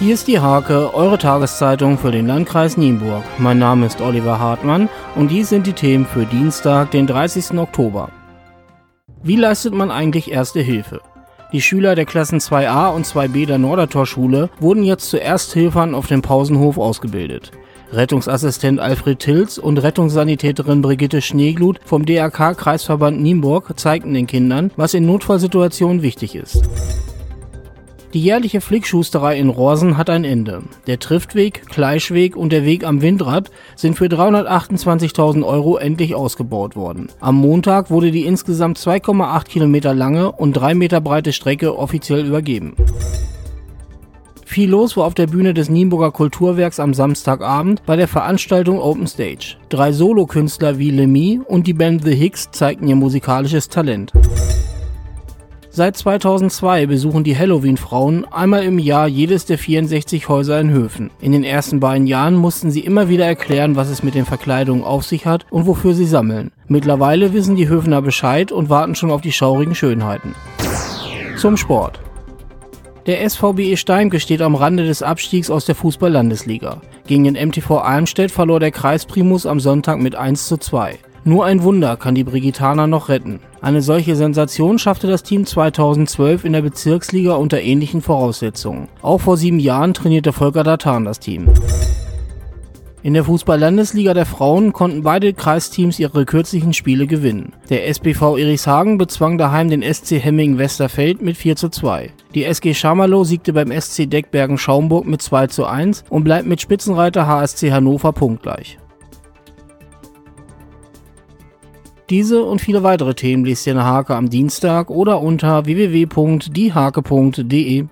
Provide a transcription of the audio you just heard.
Hier ist die Hake, eure Tageszeitung für den Landkreis Nienburg. Mein Name ist Oliver Hartmann und dies sind die Themen für Dienstag, den 30. Oktober. Wie leistet man eigentlich Erste Hilfe? Die Schüler der Klassen 2a und 2b der Nordertorschule wurden jetzt zu Ersthilfern auf dem Pausenhof ausgebildet. Rettungsassistent Alfred Tilz und Rettungssanitäterin Brigitte Schneeglut vom DRK Kreisverband Nienburg zeigten den Kindern, was in Notfallsituationen wichtig ist. Die jährliche Flickschusterei in Rosen hat ein Ende. Der Triftweg, Kleischweg und der Weg am Windrad sind für 328.000 Euro endlich ausgebaut worden. Am Montag wurde die insgesamt 2,8 Kilometer lange und 3 Meter breite Strecke offiziell übergeben. Viel los war auf der Bühne des Nienburger Kulturwerks am Samstagabend bei der Veranstaltung Open Stage. Drei Solokünstler wie Lemmy und die Band The Hicks zeigten ihr musikalisches Talent. Seit 2002 besuchen die Halloween-Frauen einmal im Jahr jedes der 64 Häuser in Höfen. In den ersten beiden Jahren mussten sie immer wieder erklären, was es mit den Verkleidungen auf sich hat und wofür sie sammeln. Mittlerweile wissen die Höfner Bescheid und warten schon auf die schaurigen Schönheiten. Zum Sport. Der SVBE Steimke steht am Rande des Abstiegs aus der Fußball-Landesliga. Gegen den MTV Almstedt verlor der Kreisprimus am Sonntag mit 1 zu 2. Nur ein Wunder kann die Brigitaner noch retten. Eine solche Sensation schaffte das Team 2012 in der Bezirksliga unter ähnlichen Voraussetzungen. Auch vor sieben Jahren trainierte Volker Datan das Team. In der Fußball-Landesliga der Frauen konnten beide Kreisteams ihre kürzlichen Spiele gewinnen. Der SBV Erichshagen bezwang daheim den SC Hemming Westerfeld mit 4 zu 2. Die SG Schamalow siegte beim SC Deckbergen Schaumburg mit 2 zu 1 und bleibt mit Spitzenreiter HSC Hannover punktgleich. Diese und viele weitere Themen liest ihr in der Hake am Dienstag oder unter www.diehake.de.